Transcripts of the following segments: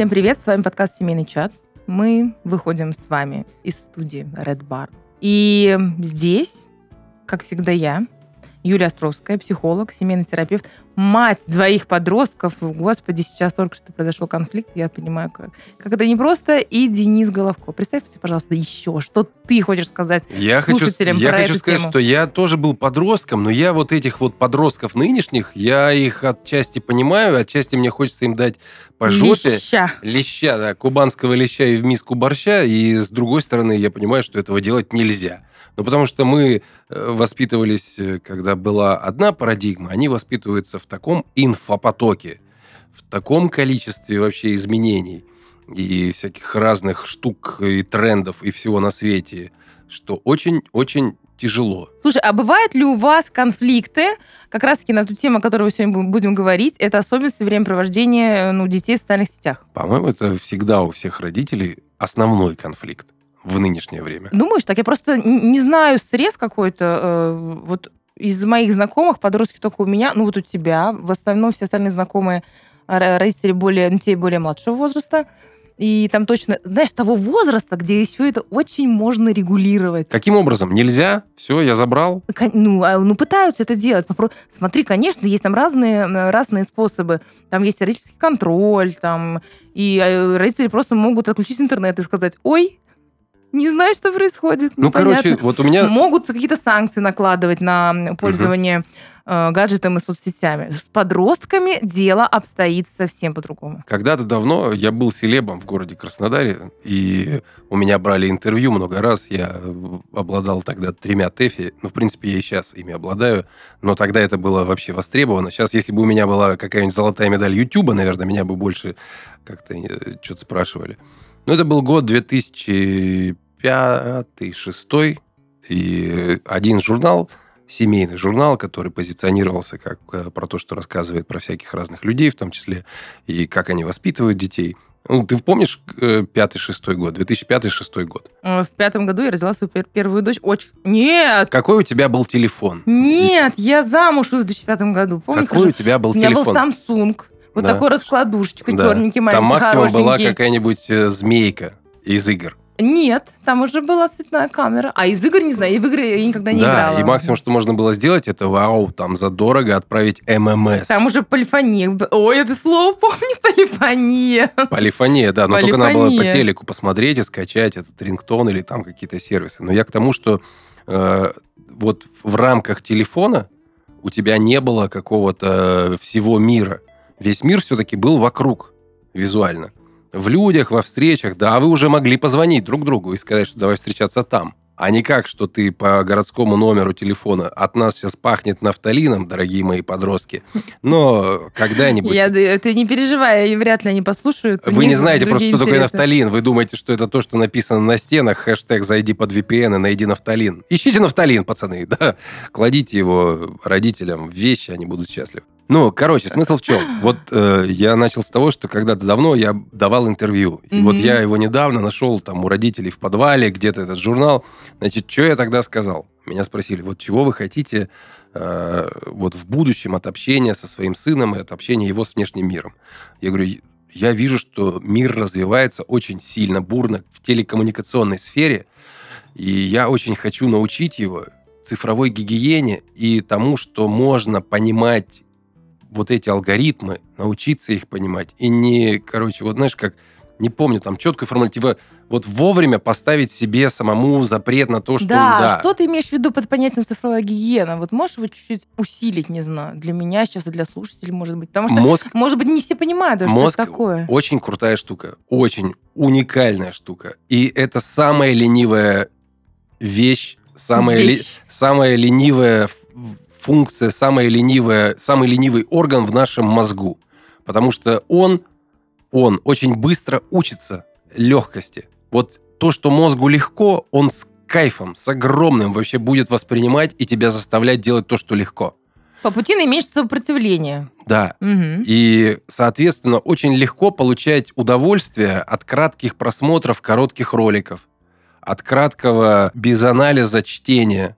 Всем привет, с вами подкаст «Семейный чат». Мы выходим с вами из студии Red Bar. И здесь, как всегда, я, Юлия Островская, психолог, семейный терапевт, мать двоих подростков. Господи, сейчас только что произошел конфликт, я понимаю, как, как это непросто. И Денис Головко. Представьте, пожалуйста, еще, что ты хочешь сказать я хочу, я хочу сказать, тему? что я тоже был подростком, но я вот этих вот подростков нынешних, я их отчасти понимаю, отчасти мне хочется им дать по жопе. Леща. Леща, да, кубанского леща и в миску борща, и с другой стороны, я понимаю, что этого делать нельзя. Ну, потому что мы э, воспитывались, э, когда была одна парадигма, они воспитываются в таком инфопотоке, в таком количестве вообще изменений и всяких разных штук и трендов и всего на свете, что очень-очень тяжело. Слушай, а бывают ли у вас конфликты, как раз-таки на ту тему, о которой мы сегодня бу- будем говорить, это особенности времяпровождения ну, детей в социальных сетях? По-моему, это всегда у всех родителей основной конфликт в нынешнее время. Думаешь так? Я просто не знаю срез какой-то. э, вот из моих знакомых подростки только у меня, ну вот у тебя, в остальном все остальные знакомые родители более, ну, детей более младшего возраста. И там точно, знаешь, того возраста, где еще это очень можно регулировать. Каким образом? Нельзя? Все, я забрал. Ну, а, ну, пытаются это делать. Попро- Смотри, конечно, есть там разные, разные способы. Там есть родительский контроль, там, и э, родители просто могут отключить интернет и сказать, ой, не знаю, что происходит. Ну, непонятно». короче, вот у меня... Могут какие-то санкции накладывать на пользование э, гаджетом и соцсетями. С подростками дело обстоит совсем по-другому. Когда-то давно я был селебом в городе Краснодаре, и у меня брали интервью много раз. Я обладал тогда тремя ТЭФи. Ну, в принципе, я и сейчас ими обладаю. Но тогда это было вообще востребовано. Сейчас, если бы у меня была какая-нибудь золотая медаль Ютуба, наверное, меня бы больше как-то э, что-то спрашивали. Но это был год 2005-2006, и один журнал, семейный журнал, который позиционировался как э, про то, что рассказывает про всяких разных людей, в том числе и как они воспитывают детей. Ну, ты помнишь э, пятый-шестой год, 2005-2006 год? Э, В пятом году я родила свою пер- первую дочь. Очень... Нет! Какой у тебя был телефон? Нет, я замуж в 2005 году. Помню, Какой у тебя был У меня телефон? был Samsung. Вот Да. такой раскладушечка, Да. черненький, маленький, Там максимум была какая-нибудь э, змейка из игр. Нет, там уже была цветная камера. А из игр не знаю, и в игры я никогда не да, играла. и максимум, что можно было сделать, это вау, там задорого отправить ММС. Там уже полифония. Ой, это слово помню, полифония. Полифония, да, но только надо было по Полифония. телеку посмотреть и скачать этот рингтон или там какие-то сервисы. Но я к тому, что э, вот в рамках телефона у тебя не было какого-то всего мира. Весь мир все-таки был вокруг визуально. В людях, во встречах, да, вы уже могли позвонить друг другу и сказать, что давай встречаться там. А не как, что ты по городскому номеру телефона от нас сейчас пахнет нафталином, дорогие мои подростки. Но когда-нибудь... Я, ты не переживай, вряд ли они послушают. Вы не знаете просто, что такое нафталин. Вы думаете, что это то, что написано на стенах. Хэштег «Зайди под VPN и найди нафталин». Ищите нафталин, пацаны, да. Кладите его родителям в вещи, они будут счастливы. Ну, короче, смысл в чем? Вот э, я начал с того, что когда-то давно я давал интервью. И вот Мгм. я его недавно нашел там у родителей в подвале, где-то этот журнал. Значит, что я тогда сказал? Меня спросили, вот чего вы хотите э, вот в будущем от общения со своим сыном и от общения его с внешним миром? Я говорю, я вижу, что мир развивается очень сильно, бурно в телекоммуникационной сфере, и я очень хочу научить его цифровой гигиене и тому, что можно понимать вот эти алгоритмы, научиться их понимать. И не, короче, вот знаешь, как, не помню, там четкую формулу, типа, вот вовремя поставить себе самому запрет на то, что Да, да. что ты имеешь в виду под понятием цифровая гигиена? Вот можешь его чуть-чуть усилить, не знаю, для меня сейчас и для слушателей, может быть. Потому что, Мозг может быть, не все понимают, даже, Мозг что это такое. очень крутая штука, очень уникальная штука. И это самая ленивая вещь, самая, ли- Вещь. самая ленивая функция, самая ленивая, самый ленивый орган в нашем мозгу. Потому что он, он очень быстро учится легкости. Вот то, что мозгу легко, он с кайфом, с огромным вообще будет воспринимать и тебя заставлять делать то, что легко. По пути наименьшего сопротивления. Да. Мгм. И, соответственно, очень легко получать удовольствие от кратких просмотров коротких роликов, от краткого без анализа чтения,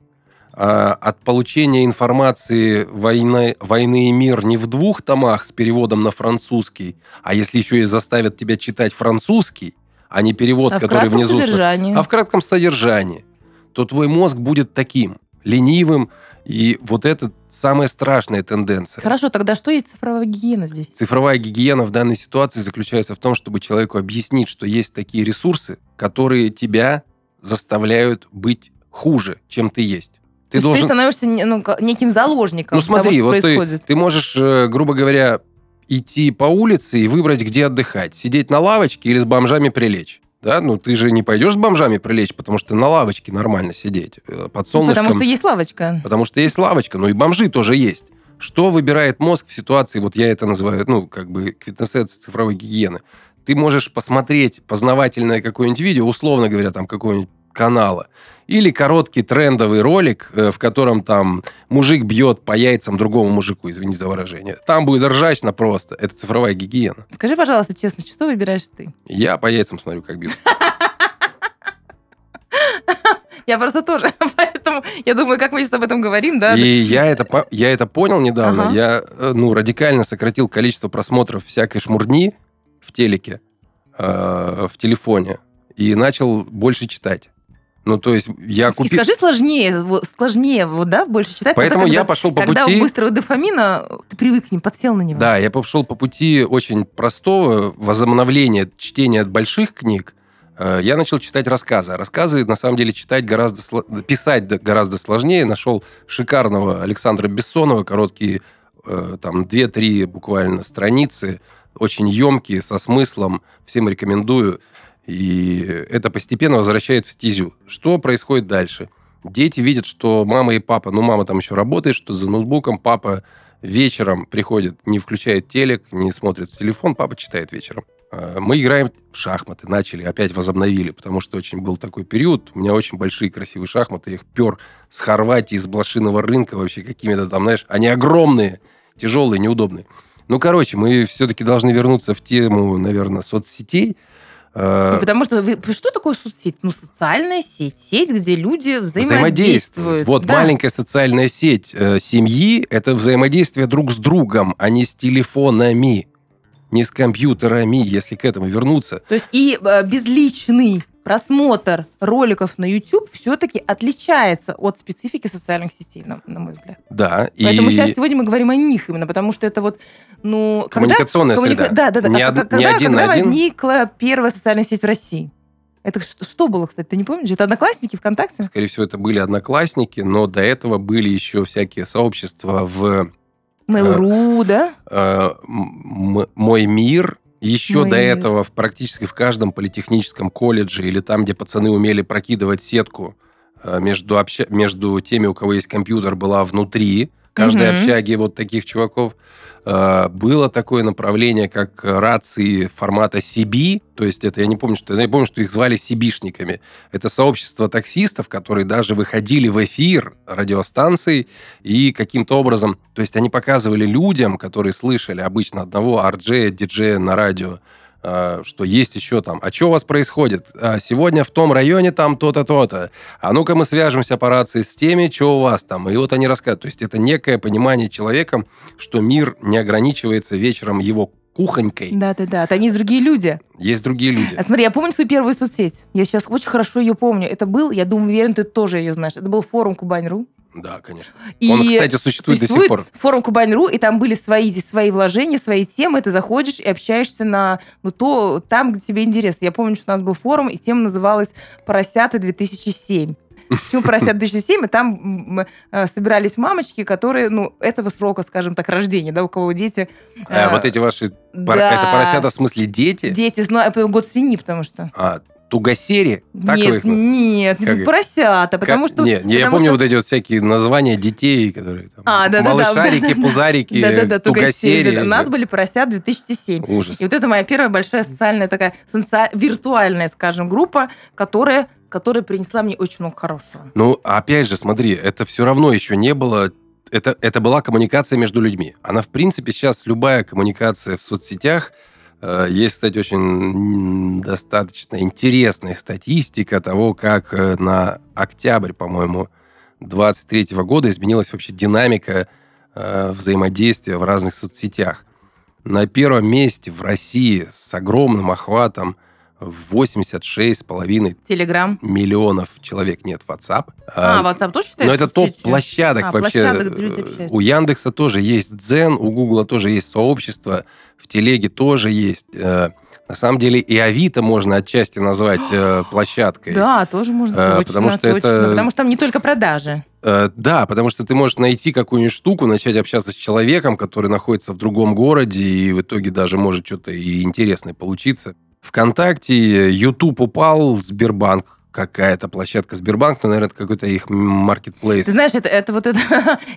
от получения информации войны, «Войны и мир» не в двух томах с переводом на французский, а если еще и заставят тебя читать французский, а не перевод, А который внизу... содержании. А в кратком содержании, то твой мозг будет таким, ленивым, и вот это самая страшная тенденция. Хорошо, тогда что есть цифровая гигиена здесь? Цифровая гигиена в данной ситуации заключается в том, чтобы человеку объяснить, что есть такие ресурсы, которые тебя заставляют быть хуже, чем ты есть. Ты, Ты То должен... ты становишься ну, неким заложником Ну смотри, того, что вот ты, происходит. ты можешь, э, грубо говоря, идти по улице и выбрать, где отдыхать. Сидеть на лавочке или с бомжами прилечь. Да, ну ты же не пойдешь с бомжами прилечь, потому что на лавочке нормально сидеть. э, Под солнышком. Потому что есть лавочка. Потому что есть лавочка, но и бомжи тоже есть. Что выбирает мозг в ситуации, вот я это называю, ну, как бы квинтэссенция цифровой гигиены. Ты можешь посмотреть познавательное какое-нибудь видео, условно говоря, там, какого-нибудь канала, или короткий трендовый ролик, э, в котором там мужик бьет по яйцам другому мужику, извини за выражение. Там будет ржачно просто. Это цифровая гигиена. Скажи, пожалуйста, честно, что выбираешь ты? Я по яйцам смотрю, как бьют. Я просто тоже. Поэтому я думаю, как мы сейчас об этом говорим, да? И я это, я это понял недавно. Ага. Я э, ну, радикально сократил количество просмотров всякой шмурни в телеке, э, в телефоне, и начал больше читать. Ну, то есть я И купил... скажи сложнее, сложнее, вот, да, больше читать. Поэтому тогда, я когда, пошел по когда пути... у быстрого дофамина ты привык к ним, подсел на него. Да, я пошел по пути очень простого возобновления чтения больших книг. Э, Я начал читать рассказы. Рассказы, на самом деле, читать гораздо... Писать гораздо сложнее. Нашел шикарного Александра Бессонова, короткие, э, там, 2-3 буквально страницы, очень емкие, со смыслом. Всем рекомендую. И это постепенно возвращает в стезю. Что происходит дальше? Дети видят, что мама и папа, ну, мама там еще работает, что за ноутбуком, папа вечером приходит, не включает телек, не смотрит в телефон, папа читает вечером. А, Мы играем в шахматы, начали, опять возобновили, потому что очень был такой период. У меня очень большие красивые шахматы, я их пер с Хорватии, с блошиного рынка вообще какими-то там, знаешь, они огромные, тяжелые, неудобные. Ну, короче, мы все-таки должны вернуться в тему, наверное, соцсетей. А, Ну, Потому что вы- что такое соцсеть? Ну, социальная сеть. Сеть, где люди взаимодействуют. взаимодействуют. Вот Да. маленькая социальная сеть э, семьи – это взаимодействие друг с другом, а не с телефонами, не с компьютерами, если к этому вернуться. То есть и э, безличный просмотр роликов на YouTube все-таки отличается от специфики социальных сетей, на, на мой взгляд. Да, Поэтому и сейчас сегодня мы говорим о них именно, потому что это вот, ну, когда... коммуникационная коммуника- среда. Да, да, да. Не, А од- когда, не один когда на один. возникла первая социальная сеть в России? Это что, что было, кстати, ты не помнишь? Это Одноклассники, ВКонтакте? Скорее всего, это были одноклассники, но до этого были еще всякие сообщества в Mail.ru, да? э, «Мой мир». Еще «Мой до мир». этого в, практически в каждом политехническом колледже или там, где пацаны умели прокидывать сетку э, между, обща- между теми, у кого есть компьютер, была внутри каждой Мгм. общаги вот таких чуваков. Э, Было такое направление, как рации формата CB, то есть это, я не помню, что я помню, что их звали CB-шниками. Это сообщество таксистов, которые даже выходили в эфир радиостанций и каким-то образом, то есть они показывали людям, которые слышали обычно одного RJ, диджея на радио, что есть еще там, а что у вас происходит? А, Сегодня в том районе там то-то, то-то. А ну-ка мы свяжемся по рации с теми, что у вас там. И вот они рассказывают. То есть это некое понимание человеком, что мир не ограничивается вечером его кухонькой. Да-да-да, там есть другие люди. Есть другие люди. А смотри, я помню свою первую соцсеть. Я сейчас очень хорошо ее помню. Это был, я думаю, уверен, ты тоже ее знаешь. Это был форум Кубань.ру. Да, конечно. И Он, кстати, существует, до сих пор. форум Кубань.ру, и там были свои, свои вложения, свои темы. Ты заходишь и общаешься на ну, то, там, где тебе интересно. Я помню, что у нас был форум, и тема называлась «Поросята 2007». Почему «Поросята 2007»? И там э, собирались мамочки, которые, ну, этого срока, скажем так, рождения, да, у кого дети... А, э, вот эти ваши... пор- да. Это поросята в смысле дети? Дети, ну, это год свиньи, потому что... А, тугосери? Так нет, их нет, Как их? поросята, потому Как- что... Не, не, я потому помню что- вот эти вот всякие названия детей, которые там... А, да-да-да, Малышарики, да-да-да. пузарики, Да-да-да, тугосери. тугосери. да-да. У нас были поросят 2007. Ужас. И вот это моя первая большая социальная такая, соци- виртуальная, скажем, группа, которая, которая принесла мне очень много хорошего. Ну, опять же, смотри, это все равно еще не было... Это, это была коммуникация между людьми. Она, в принципе, сейчас любая коммуникация в соцсетях... э, Есть, кстати, очень достаточно интересная статистика того, как э, на октябрь, по-моему, 23 года изменилась вообще динамика э, взаимодействия в разных соцсетях. На первом месте в России с огромным охватом 86,5 Телеграм. миллионов человек нет WhatsApp. А, WhatsApp тоже считается? Но это топ сетью? площадок А, вообще. площадок. У Яндекса тоже есть Дзен, у Гугла тоже есть сообщество, в Телеге тоже есть. Э, На самом деле и Авито можно отчасти назвать э, площадкой. Да, тоже можно. Э, точно, потому что точно. это- Потому что там не только продажи. Э, Да, потому что ты можешь найти какую-нибудь штуку, начать общаться с человеком, который находится в другом городе, и в итоге даже может что-то и интересное получиться. ВКонтакте, YouTube упал, Сбербанк какая-то площадка Сбербанк, ну, наверное, это какой-то их маркетплейс. Ты знаешь, это, это вот это...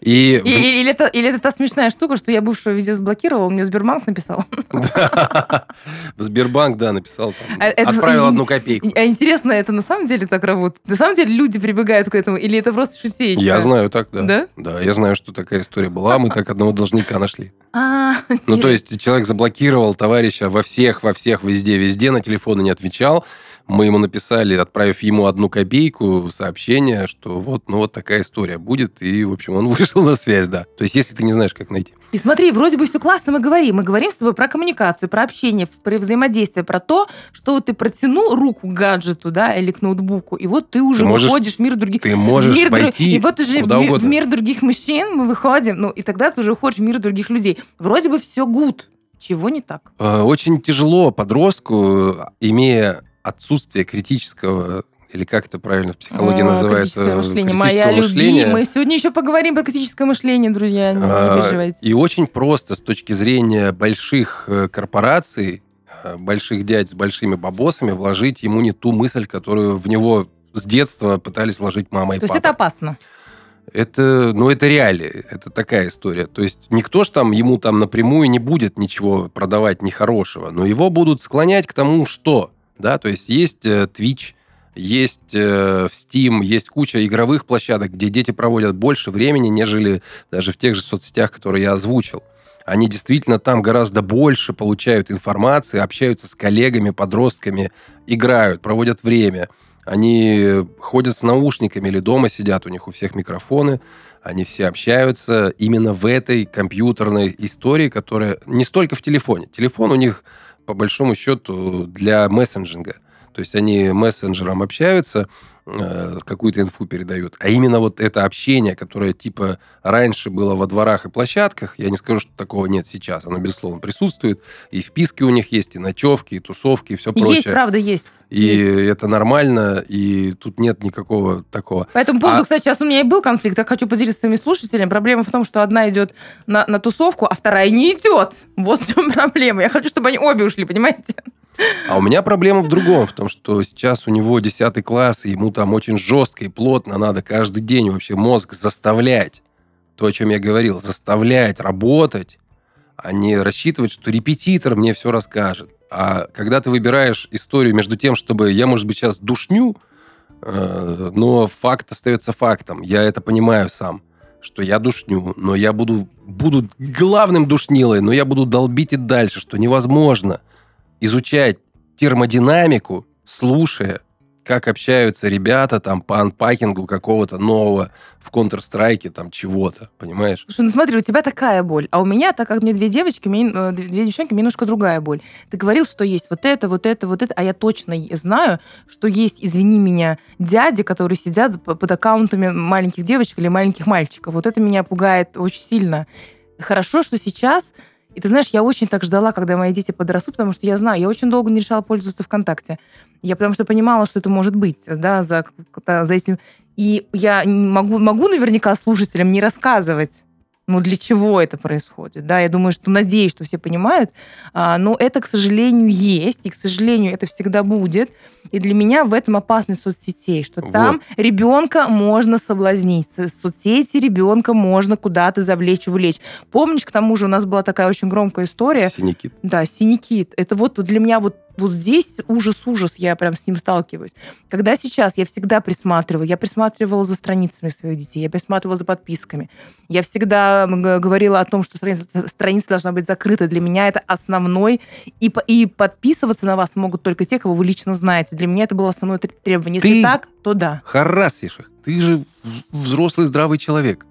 И И- и- Или это, или это та смешная штука, что я бывшего везде заблокировал, мне Сбербанк написал. в Сбербанк, да, написал А отправил одну копейку. А интересно, это на самом деле так работает? На самом деле люди прибегают к этому? Или это просто шутеечка? Я знаю так, да. Да? Да, я знаю, что такая история была. Мы так одного должника нашли. А, Ну, то есть человек заблокировал товарища во всех, во всех, везде, везде, на телефоны не отвечал. Мы ему написали, отправив ему одну копейку, сообщение, что вот, ну, вот такая история будет. И, в общем, он вышел на связь, да. То есть, если ты не знаешь, как найти. И смотри, вроде бы все классно мы говорим. Мы говорим с тобой про коммуникацию, про общение, про взаимодействие, про то, что вот ты протянул руку к гаджету, да, или к ноутбуку, и вот ты уже Ты можешь- выходишь в мир других... Ты можешь в мир друг- войти И вот уже в, куда в угодно. мир других мужчин мы выходим, ну, и тогда ты уже уходишь в мир других людей. Вроде бы все гуд. Чего не так? Э, Очень тяжело подростку, имея отсутствие критического, или как это правильно в психологии О, называется? критическое мышление. критического Моя мышления. любимая. Сегодня еще поговорим про критическое мышление, друзья. Не, не А, переживайте. И очень просто с точки зрения больших э, корпораций, э, больших дядь с большими бабосами, вложить ему не ту мысль, которую в него с детства пытались вложить мама и То есть папа. это опасно. Это, ну, это реалии, это такая история. То есть никто ж там ему там напрямую не будет ничего продавать нехорошего, но его будут склонять к тому, что, да, то есть есть э, Twitch, есть э, в Steam, есть куча игровых площадок, где дети проводят больше времени, нежели даже в тех же соцсетях, которые я озвучил. Они действительно там гораздо больше получают информации, общаются с коллегами, подростками, играют, проводят время. Они ходят с наушниками или дома сидят, у них у всех микрофоны, они все общаются именно в этой компьютерной истории, которая не столько в телефоне. Телефон у них, по большому счету, для мессенджинга. То есть они мессенджером общаются, э, какую-то инфу передают. А именно вот это общение, которое типа раньше было во дворах и площадках, я не скажу, что такого нет сейчас. Оно, безусловно, присутствует. И вписки у них есть, и ночевки, и тусовки, и все прочее. Есть, правда, есть. И Есть. это нормально, и тут нет никакого такого. По этому поводу, А- кстати, сейчас у меня и был конфликт. Я хочу поделиться с своими слушателями. Проблема в том, что одна идет на, на тусовку, а вторая не идет. Вот в чем проблема. Я хочу, чтобы они обе ушли, понимаете? А у меня проблема в другом, в том, что сейчас у него 10 класс, и ему там очень жестко и плотно надо каждый день вообще мозг заставлять. То, о чем я говорил, заставлять работать, а не рассчитывать, что репетитор мне все расскажет. А когда ты выбираешь историю между тем, чтобы я, может быть, сейчас душню, э, но факт остается фактом. Я это понимаю сам, что я душню, но я буду, буду главным душнилой, но я буду долбить и дальше, что невозможно изучать термодинамику, слушая, как общаются ребята там по анпакингу какого-то нового в Counter-Strike там чего-то, понимаешь? Слушай, ну смотри, у тебя такая боль, а у меня, так как мне две девочки, мне, э, две девчонки, мне немножко другая боль. Ты говорил, что есть вот это, вот это, вот это, а я точно знаю, что есть, извини меня, дяди, которые сидят под аккаунтами маленьких девочек или маленьких мальчиков. Вот это меня пугает очень сильно. Хорошо, что сейчас и ты знаешь, я очень так ждала, когда мои дети подрастут, потому что я знаю, я очень долго не решала пользоваться ВКонтакте. Я потому что понимала, что это может быть, да, за, за этим. И я могу, могу наверняка слушателям не рассказывать, ну, для чего это происходит, да, я думаю, что, надеюсь, что все понимают, а, но это, к сожалению, есть, и, к сожалению, это всегда будет, и для меня в этом опасность соцсетей, что Вот. там ребенка можно соблазнить, в соцсети ребенка можно куда-то завлечь, увлечь. Помнишь, к тому же у нас была такая очень громкая история, Синяки. да, синяки. Это вот для меня вот Вот здесь ужас-ужас, я прям с ним сталкиваюсь. Когда сейчас я всегда присматриваю, я присматривала за страницами своих детей, я присматривала за подписками. Я всегда говорила о том, что страница, страница должна быть закрыта. Для меня это основной. И, и подписываться на вас могут только те, кого вы лично знаете. Для меня это было основное требование. Если Ты так, то да. Харасишь их. Ты же взрослый здравый человек.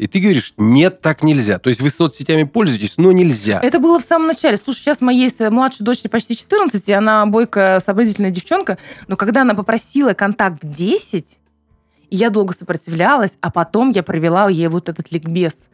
И ты говоришь, нет, так нельзя. То есть вы соцсетями пользуетесь, но нельзя. Это было в самом начале. Слушай, сейчас моей младшей дочери почти 14, и она бойкая, сообразительная девчонка. Но когда она попросила контакт в 10, и я долго сопротивлялась, а потом я провела ей вот этот ликбез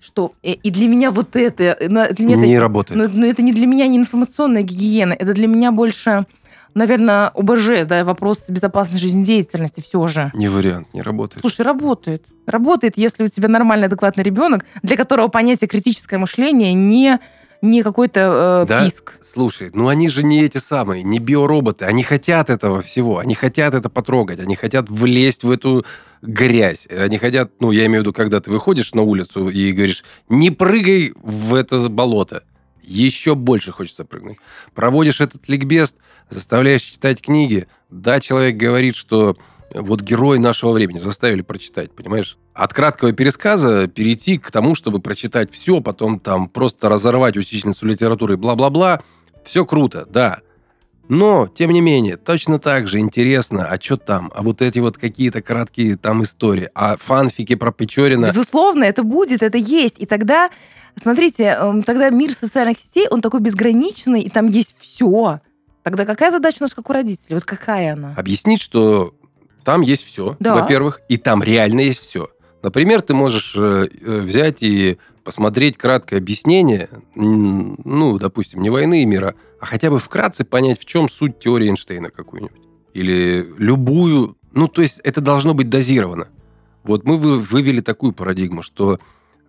что э, и для меня вот это для меня не это, работает. Но, но это не для меня не информационная гигиена, это для меня больше наверное, ОБЖ, да, вопрос безопасной жизнедеятельности все же. Не вариант, не работает. Слушай, работает. Работает, если у тебя нормальный, адекватный ребенок, для которого понятие критическое мышление не не какой-то э, да? писк. Слушай, ну они же не эти самые, не биороботы. Они хотят этого всего. Они хотят это потрогать. Они хотят влезть в эту грязь. Они хотят, ну, я имею в виду, когда ты выходишь на улицу и говоришь, не прыгай в это болото. Еще больше хочется прыгнуть. Проводишь этот ликбез, заставляешь читать книги. Да, человек говорит, что вот герой нашего времени заставили прочитать, понимаешь? От краткого пересказа перейти к тому, чтобы прочитать все, потом там просто разорвать учительницу литературы, бла-бла-бла. Все круто, да. Но, тем не менее, точно так же интересно, а что там? А вот эти вот какие-то краткие там истории, а фанфики про Печорина... Безусловно, это будет, это есть. И тогда, смотрите, эм, тогда мир социальных сетей, он такой безграничный, и там есть все. Тогда какая задача у нас, как у родителей? Вот какая она? Объяснить, что там есть все, да. во-первых, и там реально есть все. Например, ты можешь э, э, взять и посмотреть краткое объяснение, ну, допустим, не войны и мира, а хотя бы вкратце понять, в чем суть теории Эйнштейна какую-нибудь. Или любую... Ну, то есть это должно быть дозировано. Вот мы вывели такую парадигму, что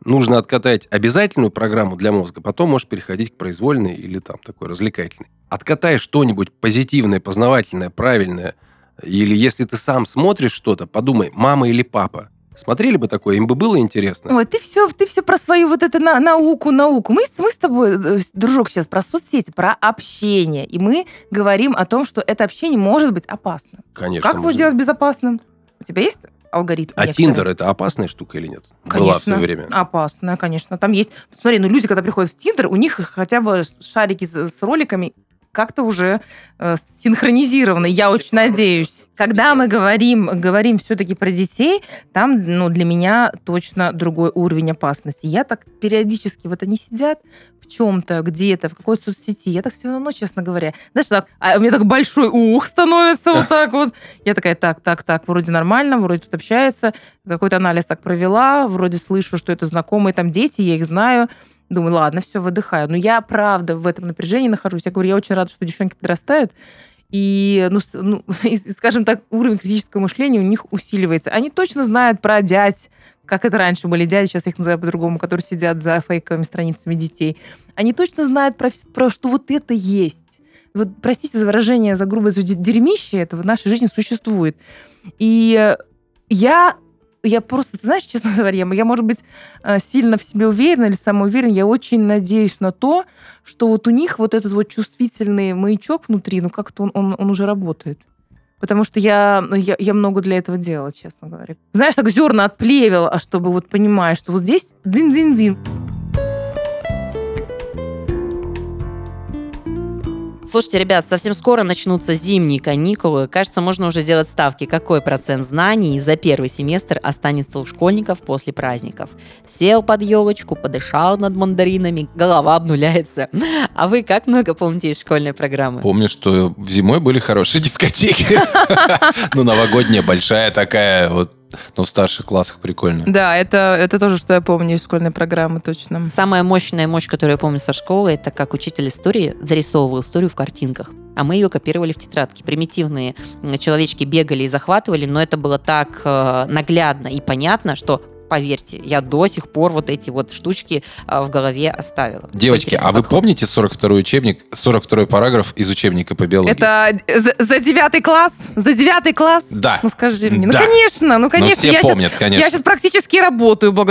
нужно откатать обязательную программу для мозга, потом можешь переходить к произвольной или там такой развлекательной. Откатай что-нибудь позитивное, познавательное, правильное, или если ты сам смотришь что-то, подумай, мама или папа. Смотрели бы такое, им бы было интересно. Ой, ты все, ты все про свою вот эту на, науку, науку. Мы, мы с тобой, э, дружок, сейчас про соцсети, про общение. И мы говорим о том, что это общение может быть опасно. Конечно. Как его сделать безопасным? У тебя есть алгоритм. А Тиндер это опасная штука или нет? Конечно, Была в свое время. опасная, конечно. Там есть... Смотри, ну люди, когда приходят в Тиндер, у них хотя бы шарики с, с роликами как-то уже э, синхронизированы, я очень надеюсь. Когда мы говорим, говорим все-таки про детей, там ну, для меня точно другой уровень опасности. Я так периодически, вот они сидят в чем-то, где-то, в какой-то соцсети, я так все равно, честно говоря, знаешь, так, а у меня так большой ух становится вот так вот. Я такая, так, так, так, вроде нормально, вроде тут общается, какой-то анализ так провела, вроде слышу, что это знакомые там дети, я их знаю, Думаю, ладно, все, выдыхаю. Но я, правда, в этом напряжении нахожусь. Я говорю, я очень рада, что девчонки подрастают. И, ну, ну, скажем так, уровень критического мышления у них усиливается. Они точно знают про дядь, как это раньше были дяди, сейчас их называют по-другому, которые сидят за фейковыми страницами детей. Они точно знают про, про что вот это есть. Вот, простите за выражение, за грубое дерьмище, это в нашей жизни существует. И я я просто, ты знаешь, честно говоря, я, может быть, э, сильно в себе уверена или самоуверена, я очень надеюсь на то, что вот у них вот этот вот чувствительный маячок внутри, ну как-то он, он, он уже работает. Потому что я, я, я много для этого делала, честно говоря. Знаешь, так зерна отплевел, а чтобы вот понимаешь, что вот здесь дин-дин-дин. Слушайте, ребят, совсем скоро начнутся зимние каникулы. Кажется, можно уже сделать ставки, какой процент знаний за первый семестр останется у школьников после праздников. Сел под елочку, подышал над мандаринами, голова обнуляется. А вы как много помните из школьной программы? Помню, что в зимой были хорошие дискотеки. Ну, новогодняя, большая такая, вот но в старших классах прикольно. Да, это, это тоже, что я помню из школьной программы, точно. Самая мощная мощь, которую я помню со школы, это как учитель истории зарисовывал историю в картинках. А мы ее копировали в тетрадке. Примитивные человечки бегали и захватывали, но это было так э, наглядно и понятно, что поверьте, я до сих пор вот эти вот штучки а, в голове оставила. Девочки, а вы помните 42-й учебник, 42-й параграф из учебника по биологии? Это за, за девятый класс? За девятый класс? Да. Ну скажи мне. Ну, да. Ну конечно, ну конечно. Но все я помнят, сейчас, конечно. Я сейчас практически работаю,